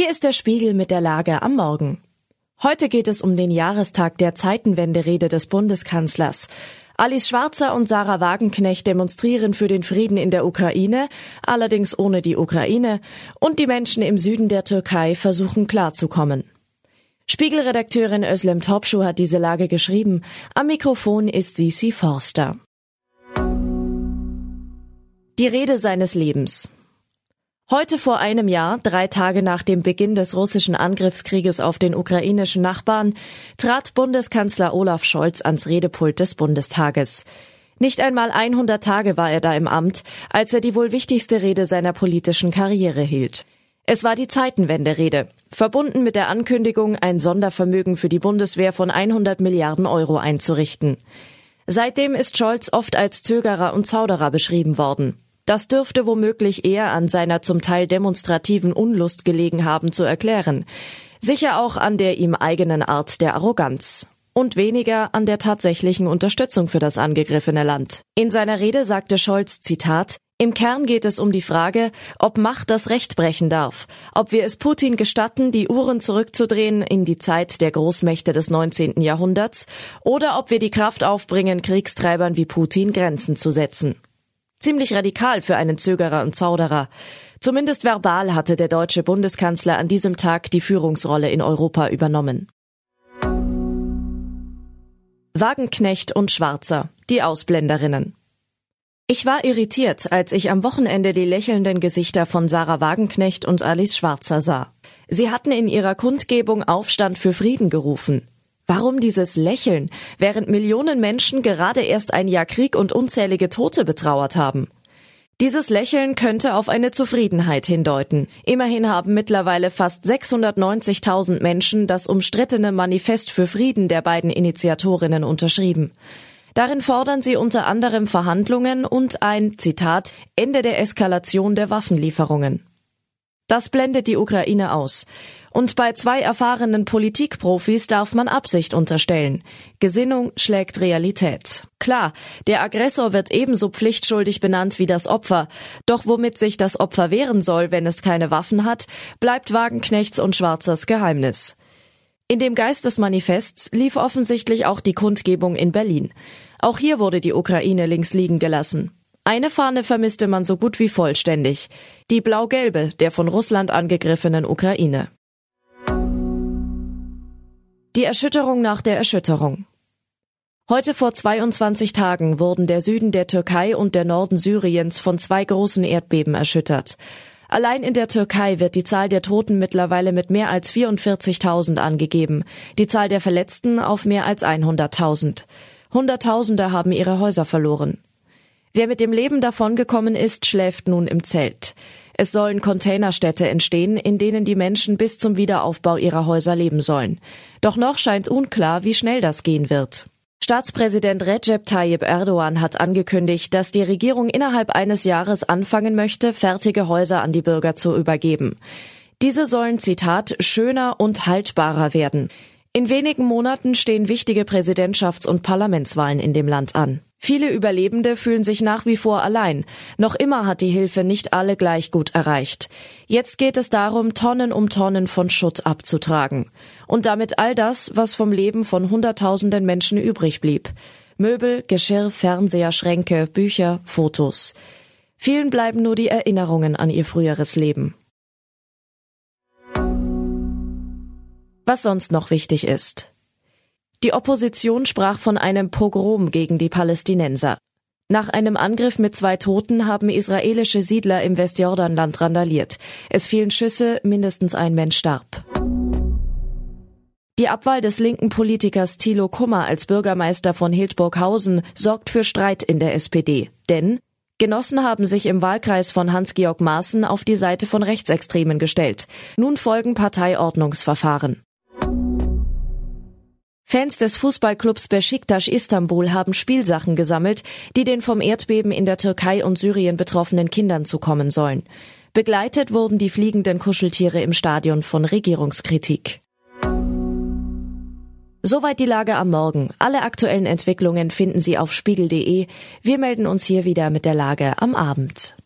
Hier ist der Spiegel mit der Lage am Morgen. Heute geht es um den Jahrestag der Zeitenwende-Rede des Bundeskanzlers. Alice Schwarzer und Sarah Wagenknecht demonstrieren für den Frieden in der Ukraine, allerdings ohne die Ukraine, und die Menschen im Süden der Türkei versuchen klarzukommen. Spiegelredakteurin Özlem Topschuh hat diese Lage geschrieben. Am Mikrofon ist Sisi Forster. Die Rede seines Lebens. Heute vor einem Jahr, drei Tage nach dem Beginn des russischen Angriffskrieges auf den ukrainischen Nachbarn, trat Bundeskanzler Olaf Scholz ans Redepult des Bundestages. Nicht einmal 100 Tage war er da im Amt, als er die wohl wichtigste Rede seiner politischen Karriere hielt. Es war die Zeitenwende-Rede, verbunden mit der Ankündigung, ein Sondervermögen für die Bundeswehr von 100 Milliarden Euro einzurichten. Seitdem ist Scholz oft als Zögerer und Zauderer beschrieben worden. Das dürfte womöglich eher an seiner zum Teil demonstrativen Unlust gelegen haben zu erklären. Sicher auch an der ihm eigenen Art der Arroganz. Und weniger an der tatsächlichen Unterstützung für das angegriffene Land. In seiner Rede sagte Scholz, Zitat, im Kern geht es um die Frage, ob Macht das Recht brechen darf, ob wir es Putin gestatten, die Uhren zurückzudrehen in die Zeit der Großmächte des 19. Jahrhunderts, oder ob wir die Kraft aufbringen, Kriegstreibern wie Putin Grenzen zu setzen. Ziemlich radikal für einen Zögerer und Zauderer. Zumindest verbal hatte der deutsche Bundeskanzler an diesem Tag die Führungsrolle in Europa übernommen. Wagenknecht und Schwarzer, die Ausblenderinnen. Ich war irritiert, als ich am Wochenende die lächelnden Gesichter von Sarah Wagenknecht und Alice Schwarzer sah. Sie hatten in ihrer Kundgebung Aufstand für Frieden gerufen. Warum dieses Lächeln, während Millionen Menschen gerade erst ein Jahr Krieg und unzählige Tote betrauert haben? Dieses Lächeln könnte auf eine Zufriedenheit hindeuten. Immerhin haben mittlerweile fast 690.000 Menschen das umstrittene Manifest für Frieden der beiden Initiatorinnen unterschrieben. Darin fordern sie unter anderem Verhandlungen und ein, Zitat, Ende der Eskalation der Waffenlieferungen. Das blendet die Ukraine aus. Und bei zwei erfahrenen Politikprofis darf man Absicht unterstellen. Gesinnung schlägt Realität. Klar, der Aggressor wird ebenso pflichtschuldig benannt wie das Opfer. Doch womit sich das Opfer wehren soll, wenn es keine Waffen hat, bleibt Wagenknechts und Schwarzers Geheimnis. In dem Geist des Manifests lief offensichtlich auch die Kundgebung in Berlin. Auch hier wurde die Ukraine links liegen gelassen. Eine Fahne vermisste man so gut wie vollständig. Die blau-gelbe der von Russland angegriffenen Ukraine. Die Erschütterung nach der Erschütterung. Heute vor 22 Tagen wurden der Süden der Türkei und der Norden Syriens von zwei großen Erdbeben erschüttert. Allein in der Türkei wird die Zahl der Toten mittlerweile mit mehr als 44.000 angegeben, die Zahl der Verletzten auf mehr als 100.000. Hunderttausende haben ihre Häuser verloren. Wer mit dem Leben davongekommen ist, schläft nun im Zelt. Es sollen Containerstädte entstehen, in denen die Menschen bis zum Wiederaufbau ihrer Häuser leben sollen. Doch noch scheint unklar, wie schnell das gehen wird. Staatspräsident Recep Tayyip Erdogan hat angekündigt, dass die Regierung innerhalb eines Jahres anfangen möchte, fertige Häuser an die Bürger zu übergeben. Diese sollen, Zitat, schöner und haltbarer werden. In wenigen Monaten stehen wichtige Präsidentschafts- und Parlamentswahlen in dem Land an. Viele Überlebende fühlen sich nach wie vor allein. Noch immer hat die Hilfe nicht alle gleich gut erreicht. Jetzt geht es darum, Tonnen um Tonnen von Schutt abzutragen. Und damit all das, was vom Leben von Hunderttausenden Menschen übrig blieb. Möbel, Geschirr, Fernseher, Schränke, Bücher, Fotos. Vielen bleiben nur die Erinnerungen an ihr früheres Leben. Was sonst noch wichtig ist. Die Opposition sprach von einem Pogrom gegen die Palästinenser. Nach einem Angriff mit zwei Toten haben israelische Siedler im Westjordanland randaliert. Es fielen Schüsse, mindestens ein Mensch starb. Die Abwahl des linken Politikers Thilo Kummer als Bürgermeister von Hildburghausen sorgt für Streit in der SPD. Denn Genossen haben sich im Wahlkreis von Hans-Georg Maaßen auf die Seite von Rechtsextremen gestellt. Nun folgen Parteiordnungsverfahren. Fans des Fußballclubs Besiktas Istanbul haben Spielsachen gesammelt, die den vom Erdbeben in der Türkei und Syrien betroffenen Kindern zukommen sollen. Begleitet wurden die fliegenden Kuscheltiere im Stadion von Regierungskritik. Soweit die Lage am Morgen. Alle aktuellen Entwicklungen finden Sie auf spiegel.de. Wir melden uns hier wieder mit der Lage am Abend.